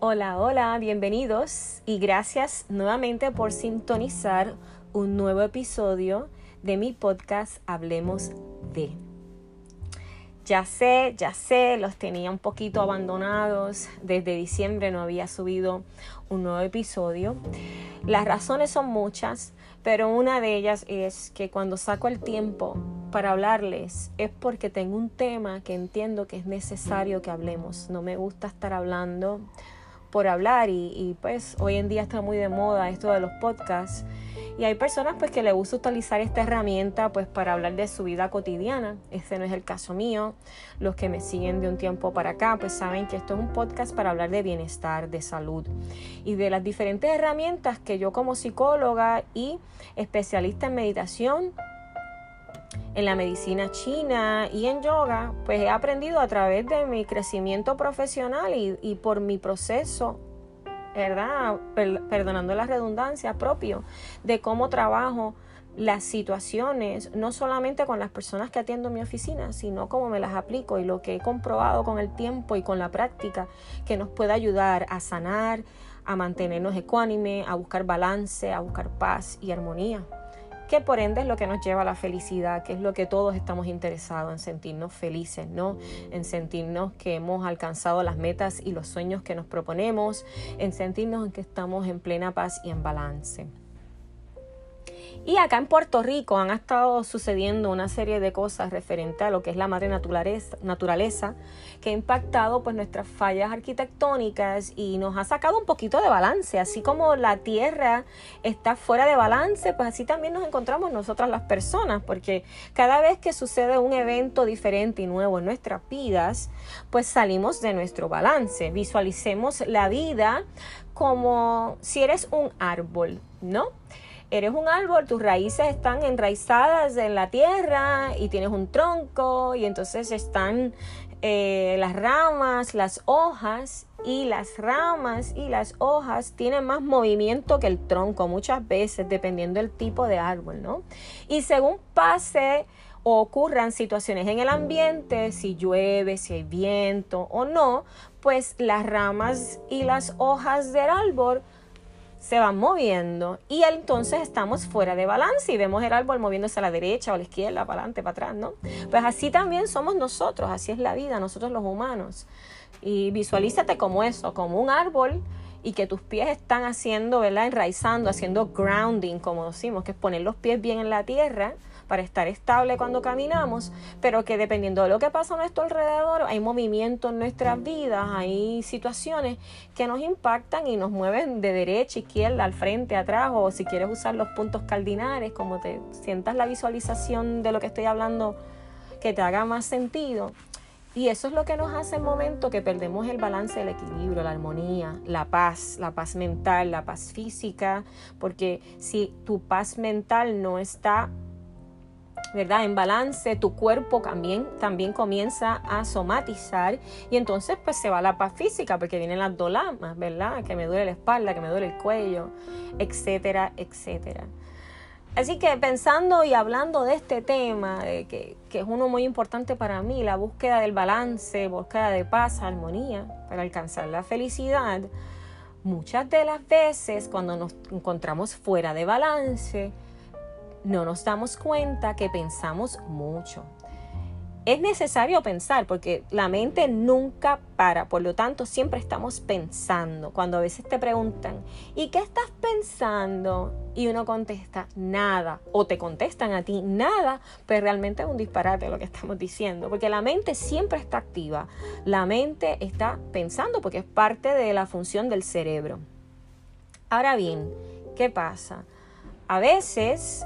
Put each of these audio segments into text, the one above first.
Hola, hola, bienvenidos y gracias nuevamente por sintonizar un nuevo episodio de mi podcast Hablemos de. Ya sé, ya sé, los tenía un poquito abandonados. Desde diciembre no había subido un nuevo episodio. Las razones son muchas, pero una de ellas es que cuando saco el tiempo para hablarles es porque tengo un tema que entiendo que es necesario que hablemos. No me gusta estar hablando por hablar y, pues hoy en día está muy de moda esto de los podcasts y hay personas pues que le gusta utilizar esta herramienta pues para hablar de su vida cotidiana. Este no es el caso mío. Los que me siguen de un tiempo para acá pues saben que esto es un podcast para hablar de bienestar, de salud y de las diferentes herramientas que yo como psicóloga y especialista en meditación en la medicina china y en yoga, pues he aprendido a través de mi crecimiento profesional y, por mi proceso, ¿verdad? perdonando la redundancia propio, de cómo trabajo las situaciones, no solamente con las personas que atiendo en mi oficina, sino cómo me las aplico y lo que he comprobado con el tiempo y con la práctica que nos puede ayudar a sanar, a mantenernos ecuánime, a buscar balance, a buscar paz y armonía que por ende es lo que nos lleva a la felicidad, que es lo que todos estamos interesados en sentirnos felices, ¿no? En sentirnos que hemos alcanzado las metas y los sueños que nos proponemos, en sentirnos en que estamos en plena paz y en balance. Y acá en Puerto Rico han estado sucediendo una serie de cosas referente a lo que es la madre naturaleza, naturaleza que ha impactado pues nuestras fallas arquitectónicas y nos ha sacado un poquito de balance. Así como la tierra está fuera de balance, pues así también nos encontramos nosotras las personas, porque cada vez que sucede un evento diferente y nuevo en nuestras vidas, pues salimos de nuestro balance. Visualicemos la vida como si eres un árbol, ¿no? Eres un árbol, tus raíces están enraizadas en la tierra y tienes un tronco y entonces están eh, las ramas, las hojas y las ramas y las hojas tienen más movimiento que el tronco muchas veces dependiendo del tipo de árbol, ¿no? Y según pase o ocurran situaciones en el ambiente, si llueve, si hay viento o no, pues las ramas y las hojas del árbol se van moviendo y entonces estamos fuera de balance y vemos el árbol moviéndose a la derecha o a la izquierda, para adelante, para atrás, ¿no? Pues así también somos nosotros, así es la vida, nosotros los humanos. Y visualízate como eso, como un árbol y que tus pies están haciendo, ¿verdad? Enraizando, haciendo grounding, como decimos, que es poner los pies bien en la tierra para estar estable cuando caminamos, pero que dependiendo de lo que pasa a nuestro alrededor, hay movimiento en nuestras vidas, hay situaciones que nos impactan y nos mueven de derecha, izquierda, al frente, atrás, o si quieres usar los puntos cardinales, como te sientas la visualización de lo que estoy hablando, que te haga más sentido. Y eso es lo que nos hace el momento que perdemos el balance, el equilibrio, la armonía, la paz, la paz mental, la paz física, porque si tu paz mental no está ¿verdad? En balance, tu cuerpo también, también comienza a somatizar y entonces pues se va la paz física porque vienen las dolamas, ¿verdad? Que me duele la espalda, que me duele el cuello, etcétera, etcétera. Así que pensando y hablando de este tema, que, que, es uno muy importante para mí, la búsqueda del balance, búsqueda de paz, armonía, para alcanzar la felicidad, muchas de las veces cuando nos encontramos fuera de balance, no nos damos cuenta que pensamos mucho. Es necesario pensar porque la mente nunca para, por lo tanto siempre estamos pensando. Cuando a veces te preguntan, ¿y qué estás pensando? Y uno contesta, nada. O te contestan a ti, nada, pues realmente es un disparate lo que estamos diciendo, porque la mente siempre está activa. La mente está pensando porque es parte de la función del cerebro. Ahora bien, ¿qué pasa? A veces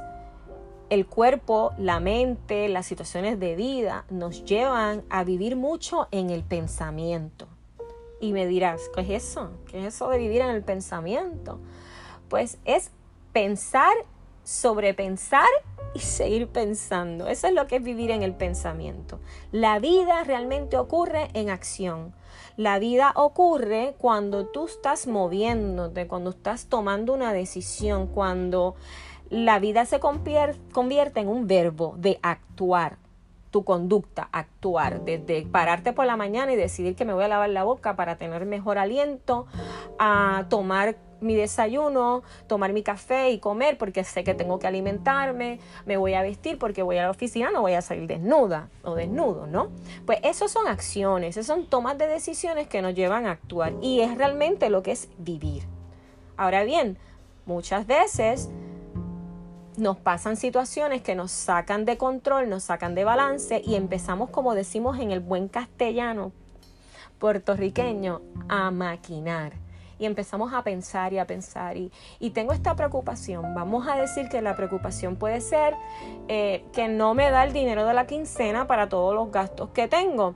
el cuerpo, la mente, las situaciones de vida nos llevan a vivir mucho en el pensamiento. Y me dirás, ¿qué es eso? ¿Qué es eso de vivir en el pensamiento? Pues es pensar, sobrepensar y seguir pensando. Eso es lo que es vivir en el pensamiento. La vida realmente ocurre en acción. La vida ocurre cuando tú estás moviéndote, cuando estás tomando una decisión, cuando la vida se convierte en un verbo de actuar. tu conducta, actuar, desde pararte por la mañana y decidir que me voy a lavar la boca para tener mejor aliento, a tomar mi desayuno, tomar mi café y comer porque sé que tengo que alimentarme, me voy a vestir porque voy a la oficina, no voy a salir desnuda o desnudo, ¿no? Pues eso son acciones, esas son tomas de decisiones que nos llevan a actuar y es realmente lo que es vivir. Ahora bien, muchas veces nos pasan situaciones que nos sacan de control, nos sacan de balance y empezamos, como decimos en el buen castellano puertorriqueño, a maquinar y empezamos a pensar y a pensar. Y, tengo esta preocupación. Vamos a decir que la preocupación puede ser eh, que no me da el dinero de la quincena para todos los gastos que tengo.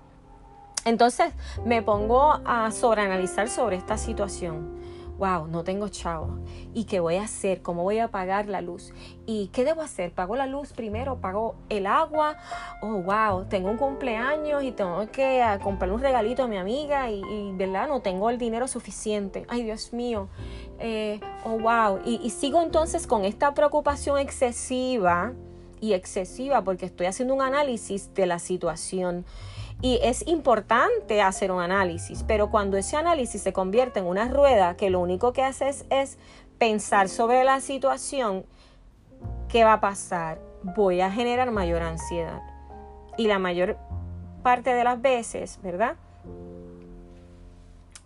Entonces me pongo a sobreanalizar sobre esta situación wow, no tengo chavo. ¿Y qué voy a hacer? ¿Cómo voy a pagar la luz? ¿Y qué debo hacer? ¿Pago la luz primero? ¿Pago el agua? Oh, wow, tengo un cumpleaños y tengo que ah, comprar un regalito a mi amiga y, ¿verdad? No tengo el dinero suficiente. Ay, Dios mío. Eh, oh, wow. y sigo entonces con esta preocupación excesiva y excesiva porque estoy haciendo un análisis de la situación. Y es importante hacer un análisis, pero cuando ese análisis se convierte en una rueda que lo único que hace es, pensar sobre la situación, ¿qué va a pasar? Voy a generar mayor ansiedad. Y la mayor parte de las veces, ¿verdad?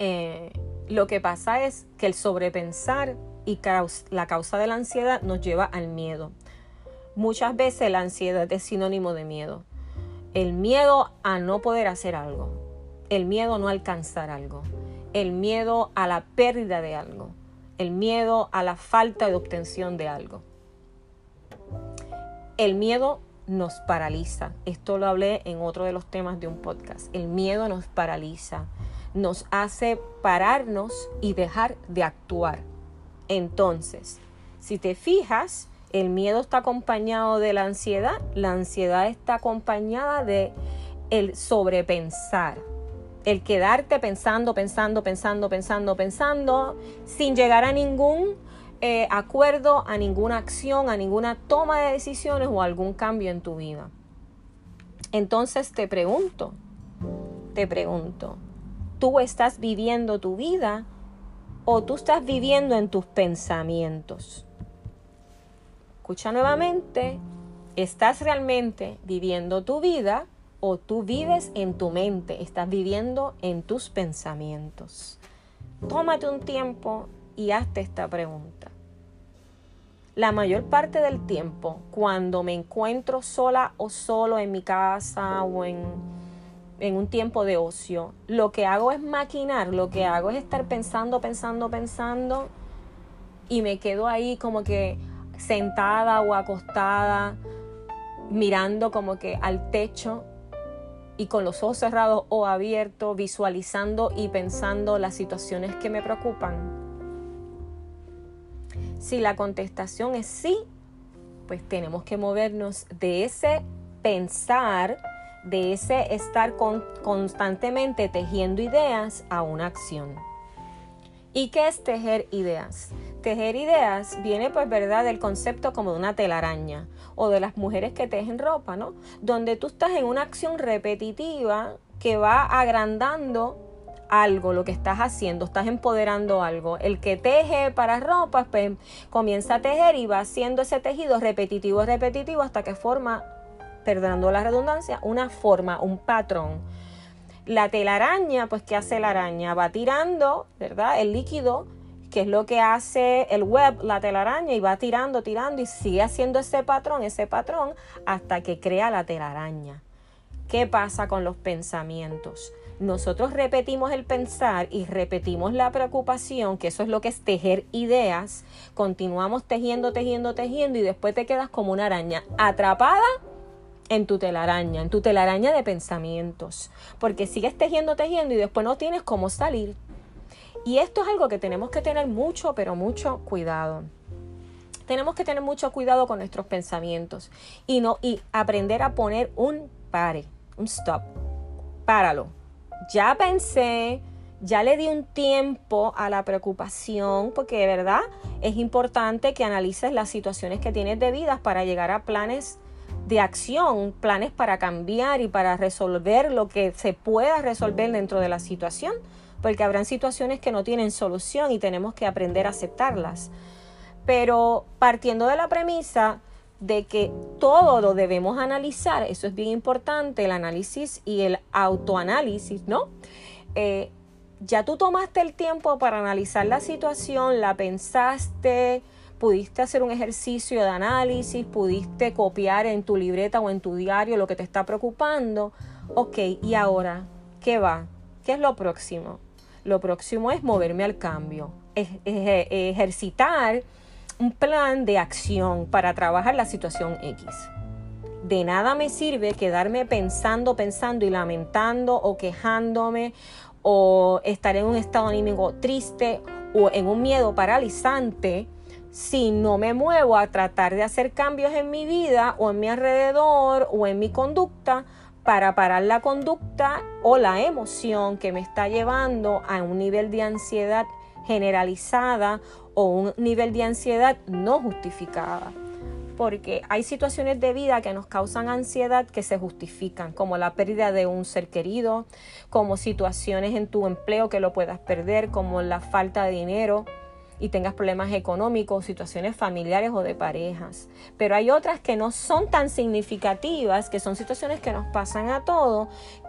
Eh, lo que pasa es que el sobrepensar y la causa de la ansiedad nos lleva al miedo. Muchas veces la ansiedad es sinónimo de miedo. El miedo a no poder hacer algo. El miedo a no alcanzar algo. El miedo a la pérdida de algo. El miedo a la falta de obtención de algo. El miedo nos paraliza. Esto lo hablé en otro de los temas de un podcast. El miedo nos paraliza. Nos hace pararnos y dejar de actuar. Entonces, si te fijas, el miedo está acompañado de la ansiedad, la ansiedad está acompañada de el sobrepensar, el quedarte pensando, pensando, pensando, pensando, pensando, sin llegar a ningún eh, acuerdo, a ninguna acción, a ninguna toma de decisiones o algún cambio en tu vida. Entonces te pregunto, te pregunto, ¿tú estás viviendo tu vida o tú estás viviendo en tus pensamientos? Escucha nuevamente, ¿estás realmente viviendo tu vida o tú vives en tu mente? Estás viviendo en tus pensamientos. Tómate un tiempo y hazte esta pregunta. La mayor parte del tiempo, cuando me encuentro sola o solo en mi casa o en, en un tiempo de ocio, lo que hago es maquinar, lo que hago es estar pensando, pensando, pensando y me quedo ahí como que sentada o acostada, mirando como que al techo y con los ojos cerrados o abiertos, visualizando y pensando las situaciones que me preocupan? Si la contestación es sí, pues tenemos que movernos de ese pensar, de ese estar constantemente tejiendo ideas a una acción. ¿Y qué es tejer ideas? Tejer ideas viene pues verdad del concepto como de una telaraña o de las mujeres que tejen ropa, ¿no? Donde tú estás en una acción repetitiva que va agrandando algo, lo que estás haciendo, estás empoderando algo. El que teje para ropa, pues comienza a tejer y va haciendo ese tejido repetitivo, repetitivo, hasta que forma, perdonando la redundancia, una forma, un patrón. La telaraña, pues, ¿qué hace la araña? Va tirando, ¿verdad? El líquido que es lo que hace el web, la telaraña, y va tirando, tirando y sigue haciendo ese patrón, ese patrón, hasta que crea la telaraña. ¿Qué pasa con los pensamientos? Nosotros repetimos el pensar y repetimos la preocupación, que eso es lo que es tejer ideas. Continuamos tejiendo, tejiendo, tejiendo y después te quedas como una araña atrapada en tu telaraña, en tu telaraña de pensamientos. Porque sigues tejiendo, tejiendo y después no tienes cómo salir. Y esto es algo que tenemos que tener mucho, pero mucho cuidado. Tenemos que tener mucho cuidado con nuestros pensamientos y no y aprender a poner un pare, un stop. Páralo. Ya pensé, ya le di un tiempo a la preocupación, porque de verdad es importante que analices las situaciones que tienes de vida para llegar a planes de acción, planes para cambiar y para resolver lo que se pueda resolver dentro de la situación, porque habrán situaciones que no tienen solución y tenemos que aprender a aceptarlas. Pero partiendo de la premisa de que todo lo debemos analizar, eso es bien importante, el análisis y el autoanálisis, ¿no? Eh, ya tú tomaste el tiempo para analizar la situación, la pensaste, pudiste hacer un ejercicio de análisis, pudiste copiar en tu libreta o en tu diario lo que te está preocupando. Ok, ¿y ahora qué va? ¿Qué es lo próximo? Lo próximo es moverme al cambio, ejercitar un plan de acción para trabajar la situación X. De nada me sirve quedarme pensando, pensando y lamentando o quejándome o estar en un estado anímico triste o en un miedo paralizante si no me muevo a tratar de hacer cambios en mi vida o en mi alrededor o en mi conducta para parar la conducta o la emoción que me está llevando a un nivel de ansiedad generalizada o un nivel de ansiedad no justificada. Porque hay situaciones de vida que nos causan ansiedad que se justifican, como la pérdida de un ser querido, como situaciones en tu empleo que lo puedas perder, como la falta de dinero, y tengas problemas económicos, situaciones familiares o de parejas. Pero hay otras que no son tan significativas, que son situaciones que nos pasan a todos,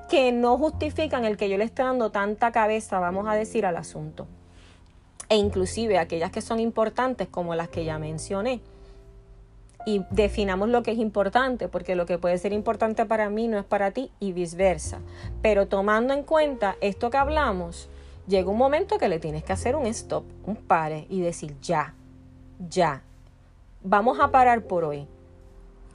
que no justifican el que yo le esté dando tanta cabeza, vamos a decir, al asunto. E inclusive aquellas que son importantes, como las que ya mencioné. Y definamos lo que es importante, porque lo que puede ser importante para mí no es para ti y viceversa. Pero tomando en cuenta esto que hablamos, llega un momento que le tienes que hacer un stop, un pare y decir ya, ya, vamos a parar por hoy.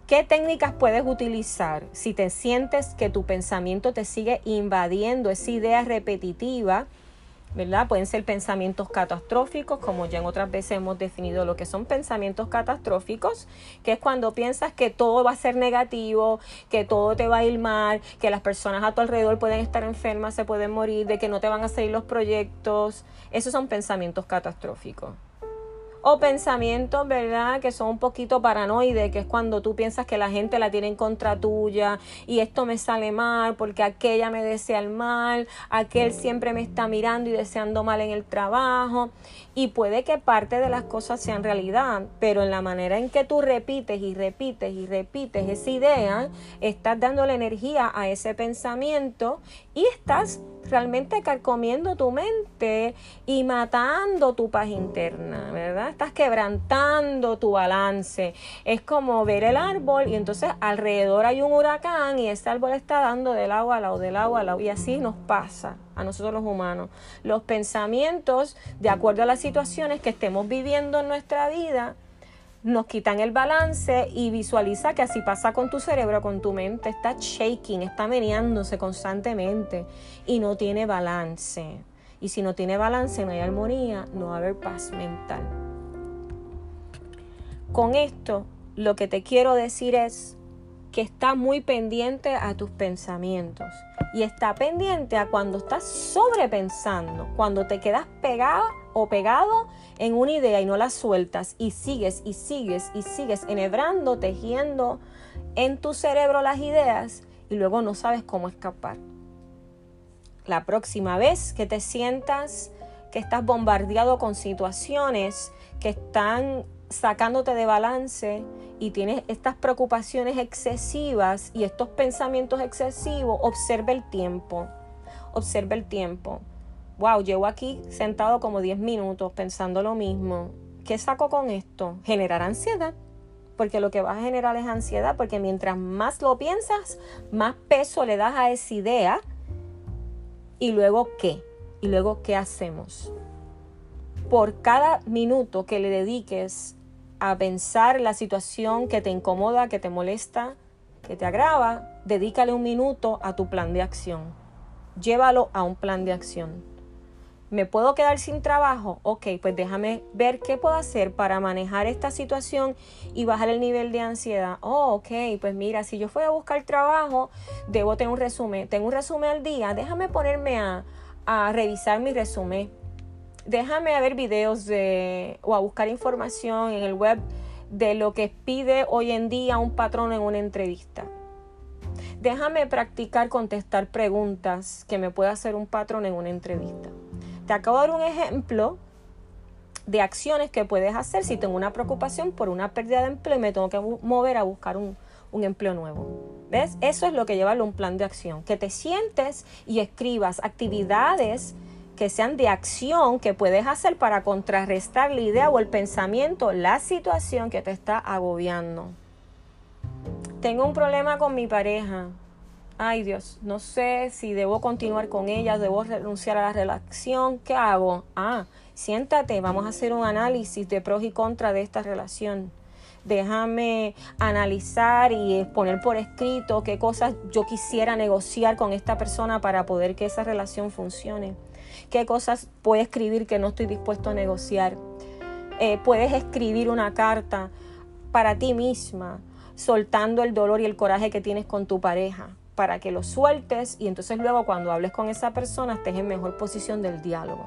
¿Qué técnicas puedes utilizar si te sientes que tu pensamiento te sigue invadiendo esa idea repetitiva? ¿Verdad? Pueden ser pensamientos catastróficos, como ya en otras veces hemos definido lo que son pensamientos catastróficos, que es cuando piensas que todo va a ser negativo, que todo te va a ir mal, que las personas a tu alrededor pueden estar enfermas, se pueden morir, de que no te van a salir los proyectos. Esos son pensamientos catastróficos o pensamientos, ¿verdad? Que son un poquito paranoides, que es cuando tú piensas que la gente la tiene en contra tuya y esto me sale mal porque aquella me desea el mal, aquel siempre me está mirando y deseando mal en el trabajo. Y puede que parte de las cosas sean realidad, pero en la manera en que tú repites y repites y repites esa idea, estás dando la energía a ese pensamiento y estás realmente carcomiendo tu mente y matando tu paz interna, ¿verdad? Estás quebrantando tu balance. Es como ver el árbol y entonces alrededor hay un huracán y ese árbol está dando del agua al lado, del agua al lado. Y así nos pasa a nosotros los humanos. Los pensamientos, de acuerdo a las situaciones que estemos viviendo en nuestra vida, nos quitan el balance y visualiza que así pasa con tu cerebro, con tu mente, está shaking, está meneándose constantemente y no tiene balance. Y si no tiene balance, no hay armonía, no va a haber paz mental. Con esto, lo que te quiero decir es que está muy pendiente a tus pensamientos y está pendiente a cuando estás sobrepensando, cuando te quedas pegado o pegado en una idea y no la sueltas y sigues y sigues y sigues enhebrando, tejiendo en tu cerebro las ideas y luego no sabes cómo escapar. La próxima vez que te sientas que estás bombardeado con situaciones que están sacándote de balance y tienes estas preocupaciones excesivas y estos pensamientos excesivos, observa el tiempo. Observa el tiempo wow, llevo aquí sentado como 10 minutos pensando lo mismo. ¿Qué saco con esto? Generar ansiedad. Porque lo que va a generar es ansiedad, porque mientras más lo piensas, más peso le das a esa idea. ¿Y luego qué? ¿Y luego qué hacemos? Por cada minuto que le dediques a pensar la situación que te incomoda, que te molesta, que te agrava, dedícale un minuto a tu plan de acción. Llévalo a un plan de acción. ¿Me puedo quedar sin trabajo? Ok, pues déjame ver qué puedo hacer para manejar esta situación y bajar el nivel de ansiedad. Oh, ok, pues mira, si yo fui a buscar trabajo, debo tener un resumen. Tengo un resumen al día, déjame ponerme a revisar mi resumen. Déjame ver videos de, o a buscar información en el web de lo que pide hoy en día un patrón en una entrevista. Déjame practicar contestar preguntas que me pueda hacer un patrón en una entrevista. Te acabo de dar un ejemplo de acciones que puedes hacer si tengo una preocupación por una pérdida de empleo y me tengo que mover a buscar un, un empleo nuevo. ¿Ves? Eso es lo que lleva a un plan de acción. Que te sientes y escribas actividades que sean de acción que puedes hacer para contrarrestar la idea o el pensamiento, la situación que te está agobiando. Tengo un problema con mi pareja. Ay Dios, no sé si debo continuar con ella, debo renunciar a la relación. ¿Qué hago? Ah, siéntate, vamos a hacer un análisis de pros y contras de esta relación. Déjame analizar y poner por escrito qué cosas yo quisiera negociar con esta persona para poder que esa relación funcione qué cosas puedo escribir que no estoy dispuesto a negociar. Eh, puedes escribir una carta para ti misma, soltando el dolor y el coraje que tienes con tu pareja, para que lo sueltes y entonces luego cuando hables con esa persona estés en mejor posición del diálogo.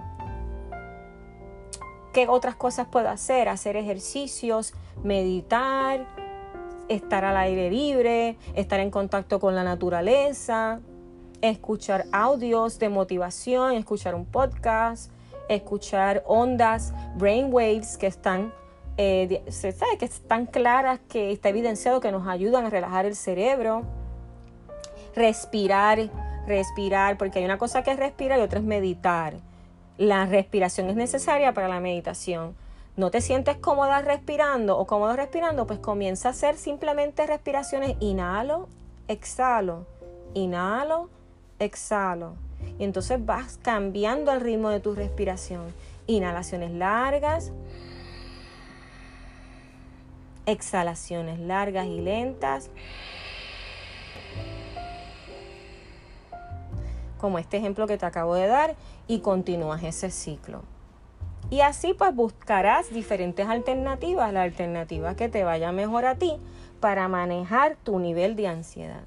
¿Qué otras cosas puedo hacer? Hacer ejercicios, meditar, estar al aire libre, estar en contacto con la naturaleza, escuchar audios de motivación, escuchar un podcast, escuchar ondas, brainwaves que están, eh, se sabe que están claras, que está evidenciado que nos ayudan a relajar el cerebro, respirar, respirar, porque hay una cosa que es respirar y otra es meditar. La respiración es necesaria para la meditación. ¿No te sientes cómoda respirando o cómodo respirando? Pues comienza a hacer simplemente respiraciones. Inhalo, exhalo, inhalo, exhalo. Y entonces vas cambiando el ritmo de tu respiración. Inhalaciones largas. Exhalaciones largas y lentas. Como este ejemplo que te acabo de dar. Y continúas ese ciclo. Y así pues buscarás diferentes alternativas, la alternativa que te vaya mejor a ti para manejar tu nivel de ansiedad.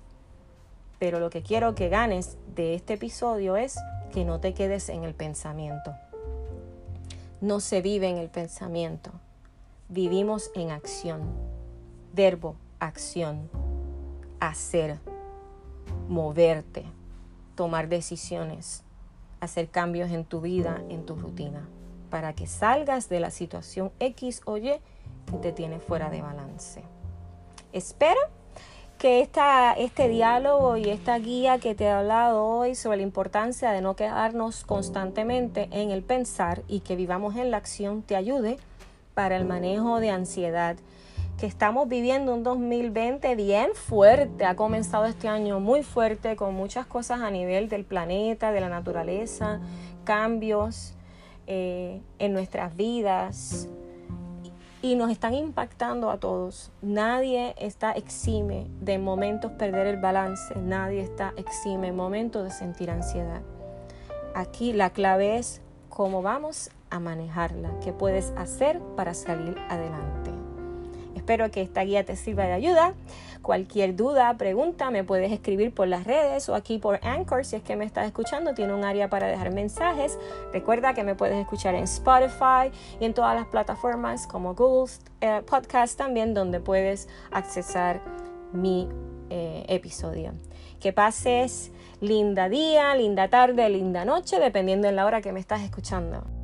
Pero lo que quiero que ganes de este episodio es que no te quedes en el pensamiento. No se vive en el pensamiento. Vivimos en acción. Verbo, acción. Hacer. Moverte. Tomar decisiones. Hacer cambios en tu vida, en tu rutina. Para que salgas de la situación X o Y que te tiene fuera de balance. Espero que esta, este diálogo y esta guía que te he hablado hoy sobre la importancia de no quedarnos constantemente en el pensar y que vivamos en la acción te ayude para el manejo de ansiedad que estamos viviendo un 2020 bien fuerte. Ha comenzado este año muy fuerte con muchas cosas a nivel del planeta, de la naturaleza, cambios eh, en nuestras vidas, y nos están impactando a todos. Nadie está exime de momentos perder el balance, nadie está exime de momentos de sentir ansiedad. Aquí la clave es cómo vamos a manejarla, qué puedes hacer para salir adelante. Espero que esta guía te sirva de ayuda. Cualquier duda, pregunta, me puedes escribir por las redes o aquí por Anchor si es que me estás escuchando. Tiene un área para dejar mensajes. Recuerda que me puedes escuchar en Spotify y en todas las plataformas como Google eh, Podcast también, donde puedes accesar mi eh, episodio. Que pases linda día, linda tarde, linda noche, dependiendo de la hora que me estás escuchando.